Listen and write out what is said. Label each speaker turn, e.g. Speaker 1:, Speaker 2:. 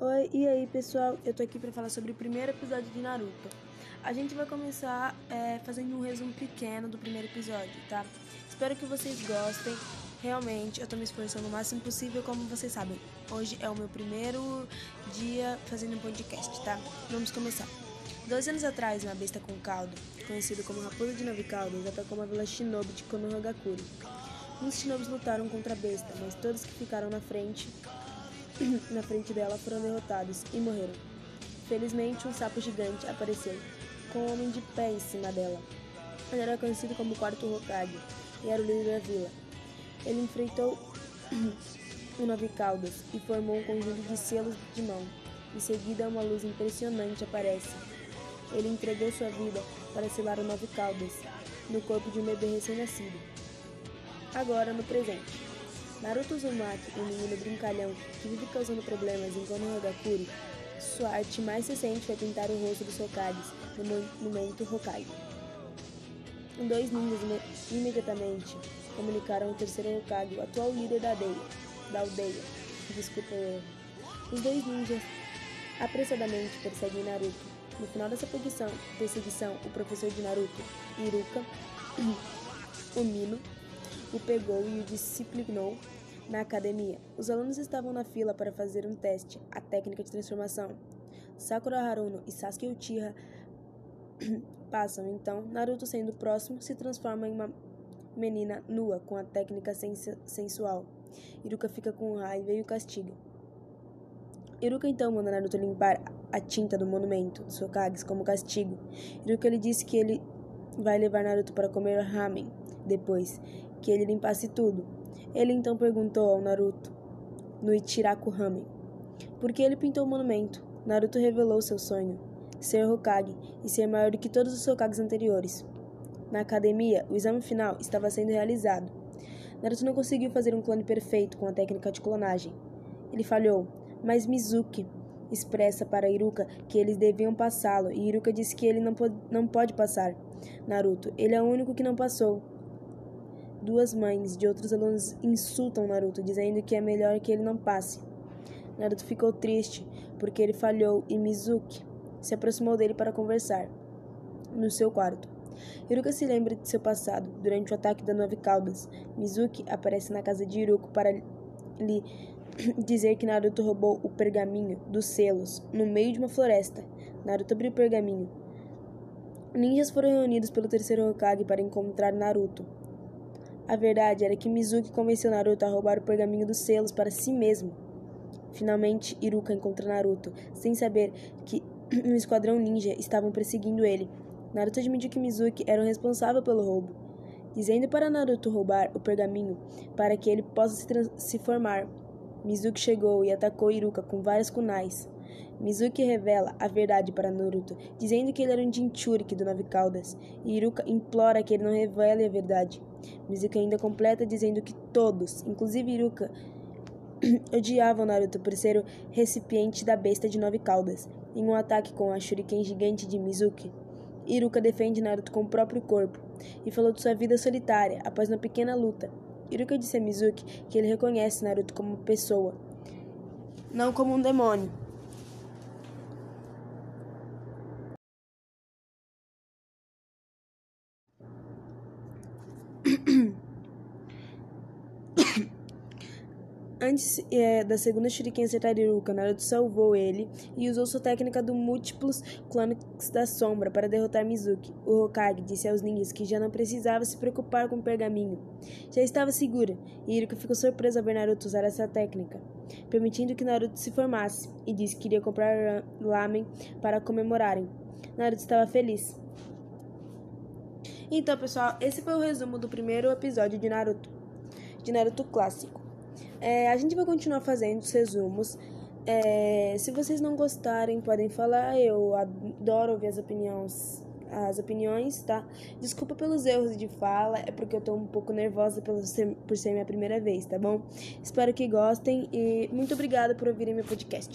Speaker 1: Oi, e aí pessoal? Eu tô aqui pra falar sobre o primeiro episódio de Naruto. A gente vai começar é, fazendo um resumo pequeno do primeiro episódio, tá? Espero que vocês gostem. Realmente, eu tô me esforçando o máximo possível, como vocês sabem. Hoje é o meu primeiro dia fazendo um podcast, tá? Vamos começar. Dois anos atrás, uma besta com caldo, conhecido como Raposa de Nove Caudas, atacou uma vila shinobi de Konohagakure. Muitos shinobis lutaram contra a besta, mas todos que ficaram na frente na frente dela foram derrotados e morreram. Felizmente, um sapo gigante apareceu, com um homem de pé em cima dela. Ele era conhecido como Quarto Hokage e era o líder da vila. Ele enfrentou o Nove Caudas e formou um conjunto de selos de mão. Em seguida, uma luz impressionante aparece. Ele entregou sua vida para selar o Nove Caudas no corpo de um bebê recém-nascido. Agora, no presente. Naruto Uzumaki, um menino brincalhão que vive causando problemas em Konohagakure, sua arte mais recente foi pintar o rosto dos Hokages no monumento Hokage. Dois ninjas imediatamente comunicaram ao terceiro Hokage, o atual líder da aldeia. Da aldeia. Desculpa o erro. Os dois ninjas apressadamente perseguem Naruto. No final dessa perseguição, perseguição o professor de Naruto, Iruka, o Mino, o pegou e o disciplinou na academia. Os alunos estavam na fila para fazer um teste, a técnica de transformação. Sakura Haruno e Sasuke Uchiha passam, então Naruto, sendo o próximo, se transforma em uma menina nua com a técnica sensual. Iruka fica com raiva e o castiga. Iruka então manda Naruto limpar a tinta do monumento dos Hokages como castigo. Iruka lhe disse que ele vai levar Naruto para comer ramen depois que ele limpasse tudo. Ele então perguntou ao Naruto, no Ichiraku Ramen, por que ele pintou o monumento. Naruto revelou seu sonho, ser Hokage e ser maior do que todos os Hokages anteriores. Na academia, o exame final estava sendo realizado. Naruto não conseguiu fazer um clone perfeito com a técnica de clonagem. Ele falhou, mas Mizuki expressa para Iruka que eles deviam passá-lo e Iruka disse que ele não, não pode passar. Naruto, ele é o único que não passou. Duas mães de outros alunos insultam Naruto, dizendo que é melhor que ele não passe. Naruto ficou triste porque ele falhou e Mizuki se aproximou dele para conversar. No seu quarto. Iruka se lembra de seu passado. Durante o ataque da Nove Caudas, Mizuki aparece na casa de Iruko para lhe dizer que Naruto roubou o pergaminho dos selos no meio de uma floresta. Naruto abriu o pergaminho. Ninjas foram reunidos pelo terceiro Hokage para encontrar Naruto. A verdade era que Mizuki convenceu Naruto a roubar o pergaminho dos selos para si mesmo. Finalmente, Iruka encontra Naruto, sem saber que um esquadrão ninja estavam perseguindo ele. Naruto admitiu que Mizuki era o responsável pelo roubo, dizendo para Naruto roubar o pergaminho para que ele possa se transformar. Mizuki chegou e atacou Iruka com várias kunais. Mizuki revela a verdade para Naruto, dizendo que ele era um Jinchuriki do Nove Caudas, e Iruka implora que ele não revele a verdade. Mizuki ainda completa dizendo que todos, inclusive Iruka, odiavam Naruto por ser o recipiente da besta de Nove Caudas. Em um ataque com a Shuriken gigante de Mizuki, Iruka defende Naruto com o próprio corpo e falou de sua vida solitária após uma pequena luta. Iruka disse a Mizuki que ele reconhece Naruto como pessoa, não como um demônio. Antes é, da segunda Shuriken Iruka, Naruto salvou ele e usou sua técnica do múltiplos clones da sombra para derrotar Mizuki. O Hokage disse aos ninjas que já não precisava se preocupar com o pergaminho. Já estava segura, e Iruka ficou surpresa ao ver Naruto usar essa técnica, permitindo que Naruto se formasse, e disse que iria comprar lamen para comemorarem. Naruto estava feliz. Então, pessoal, esse foi o resumo do primeiro episódio de Naruto, de Naruto clássico. É, a gente vai continuar fazendo os resumos. É, se vocês não gostarem, podem falar. Eu adoro ouvir as opiniões, as opiniões, tá? Desculpa pelos erros de fala, é porque eu tô um pouco nervosa por ser, por ser minha primeira vez, tá bom? Espero que gostem e muito obrigada por ouvirem meu podcast.